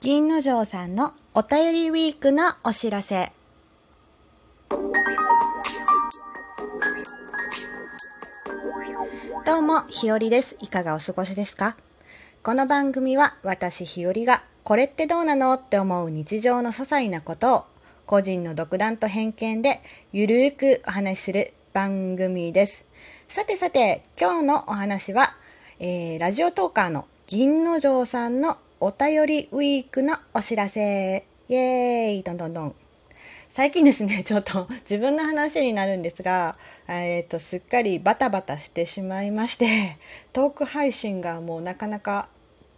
銀之丞さんのお便りウィークのお知らせ。どうも、ひよりです。いかがお過ごしですか？この番組は私ひよりがこれってどうなのって思う日常の些細なことを個人の独断と偏見でゆるーくお話しする番組です。さてさて、今日のお話は、えー、ラジオトーカーの銀之丞さんのお便りウィークのお知らせ。イエーイどんどんどん。最近ですね、ちょっと自分の話になるんですが、えっ、と、すっかりバタバタしてしまいまして、トーク配信がもうなかなか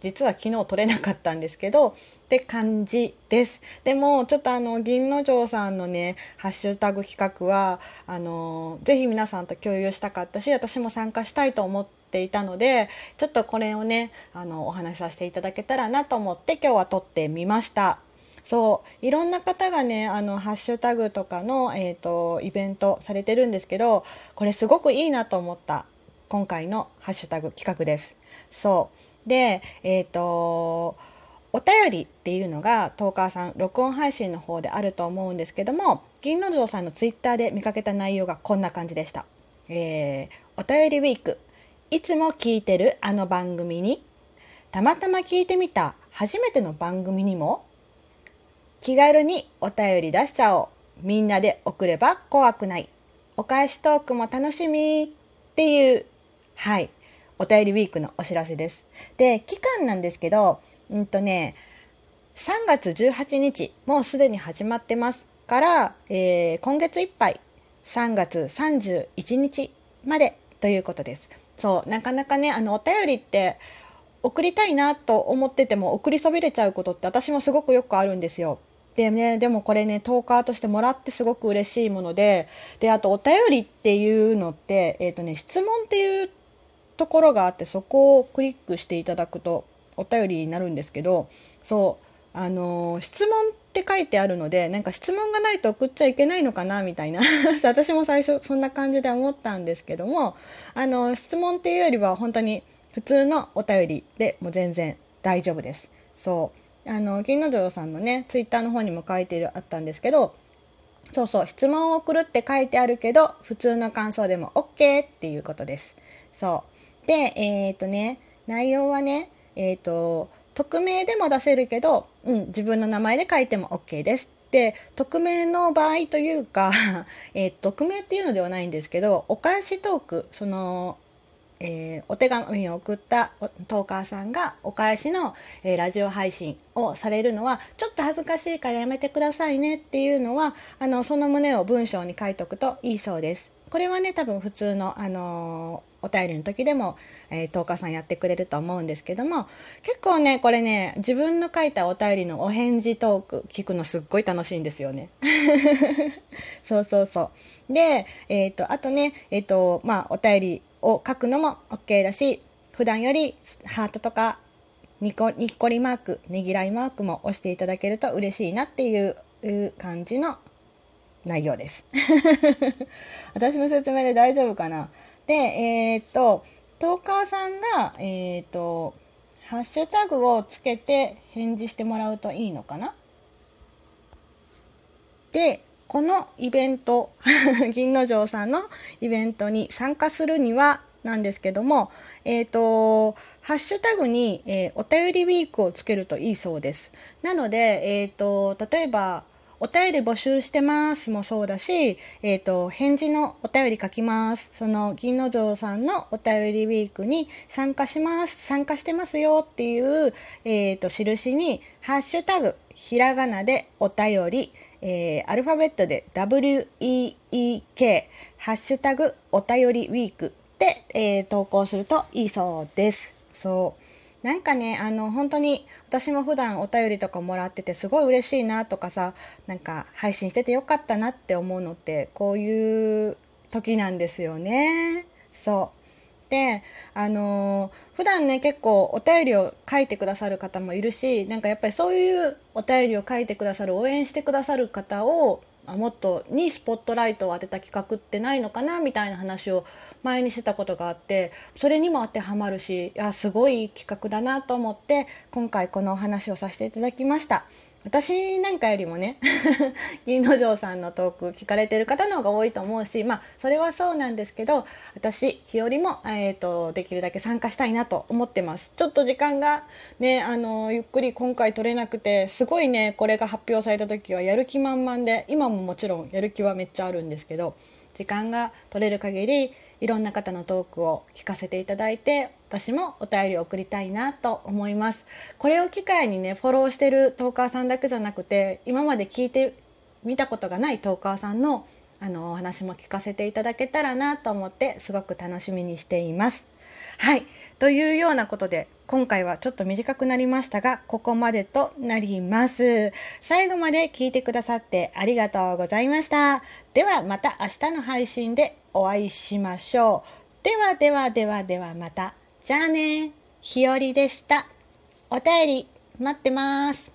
実は昨日撮れなかったんですけどって感じですでもちょっとあの銀之丞さんのねハッシュタグ企画はあのぜひ皆さんと共有したかったし私も参加したいと思ってていたのでちょっとこれをねあのお話しさせていただけたらなと思って今日は撮ってみました。そういろんな方がねあのハッシュタグとかの、えーと、イベントされてるんですけどこれすごくいいなと思った今回のハッシュタグ企画です。そう。で、えっ、ー、と、お便りっていうのがトーカーさん録音配信の方であると思うんですけども銀之丞さんのツイッターで見かけた内容がこんな感じでした、えー、お便りウィーク。いつも聞いてるあの番組にたまたま聞いてみた初めての番組にも気軽にお便り出しちゃおうみんなで送れば怖くないお返しトークも楽しみっていうはいお便りウィークのお知らせです。で、期間なんですけど、うんとね、3月18日、もうすでに始まってますから、えー、今月いっぱい、3月31日までということです。そう、なかなかね、あの、お便りって、送りたいなと思ってても送りそびれちゃうことって私もすごくよくあるんですよ。でね、でもこれね、トーカーとしてもらってすごく嬉しいもので、で、あとお便りっていうのって、えっ、ー、とね、質問っていうところがあってそこをクリックしていただくとお便りになるんですけどそうあのー、質問ってって書いてあるのでなんか質問がないと送っちゃいけないのかなみたいな 私も最初そんな感じで思ったんですけどもあの、質問っていうよりは本当に普通のお便りでも全然大丈夫です。そうあの銀之丞さんのねツイッターの方にも書いてあったんですけどそうそう質問を送るって書いてあるけど普通の感想でも OK っていうことです。そうで、えっ、とね、内容はね、えっ、と、匿名でも出せるけど、うん、自分の名前で書いても OK です。で、匿名の場合というか、えー、匿名っていうのではないんですけど、お返しトーク、その、えー、お手紙を送ったトーカーさんがお返しの、えー、ラジオ配信をされるのはちょっと恥ずかしいからやめてくださいねっていうのはあのその旨を文章に書いておくといいそうです。これはね多分普通の、あのー、お便りの時でも、えー、トーカさんやってくれると思うんですけども結構ねこれね自分の書いたお便りのお返事トーク聞くのすっごい楽しいんですよね。そうそうそう。で、えっ、ー、とあとねえっ、ー、とまあお便りを書くのも OK だし普段よりハートとかニコニッコリマークねぎらいマークも押していただけると嬉しいなっていう感じの内容です。私の説明で大丈夫かな？で、えっ、と、トーカーさんが、えっ、と、ハッシュタグをつけて返事してもらうといいのかな？で、このイベント、銀之丞さんのイベントに参加するには、なんですけども、えっ、ー、と、ハッシュタグに、えー、お便りウィークをつけるといいそうです。なので、えっ、と、例えば、お便り募集してますもそうだし、えっ、ー、と、返事のお便り書きます。その、銀之丞さんのお便りウィークに参加します。参加してますよっていう、えっ、ー、と、印に、ハッシュタグ、ひらがなでお便り、えー、アルファベットで WEEK、ハッシュタグ、お便りウィークで、え投稿するといいそうです。そう。なんかね、あの、本当に私も普段お便りとかもらっててすごい嬉しいなとかさ、なんか配信しててよかったなって思うのってこういう時なんですよね。そう。で、あのー、普段ね、結構お便りを書いてくださる方もいるし、なんかやっぱりそういうお便りを書いてくださる、応援してくださる方をもっとにスポットライトを当てた企画ってないのかなみたいな話を前にしてたことがあってそれにも当てはまるしいやすごい企画だなと思って今回このお話をさせていただきました。私なんかよりもね 銀之丞さんのトーク聞かれてる方の方が多いと思うしまあそれはそうなんですけど私日和も、えーと、できるだけ参加したいなと思ってます。ちょっと時間がねあのゆっくり今回取れなくてすごいねこれが発表された時はやる気満々で今ももちろんやる気はめっちゃあるんですけど時間が取れる限りいろんな方のトークを聞かせていただいて私もお便りを送りたいなと思います。これを機会にねフォローしてるトーカーさんだけじゃなくて今まで聞いてみたことがないトーカーさんのあのお話も聞かせていただけたらなと思ってすごく楽しみにしています。はい。というようなことで今回はちょっと短くなりましたがここまでとなります。最後まで聞いてくださってありがとうございました。ではまた明日の配信でお会いしましょう。ではではではではまた。じゃあね。ひよりでした。お便り待ってます。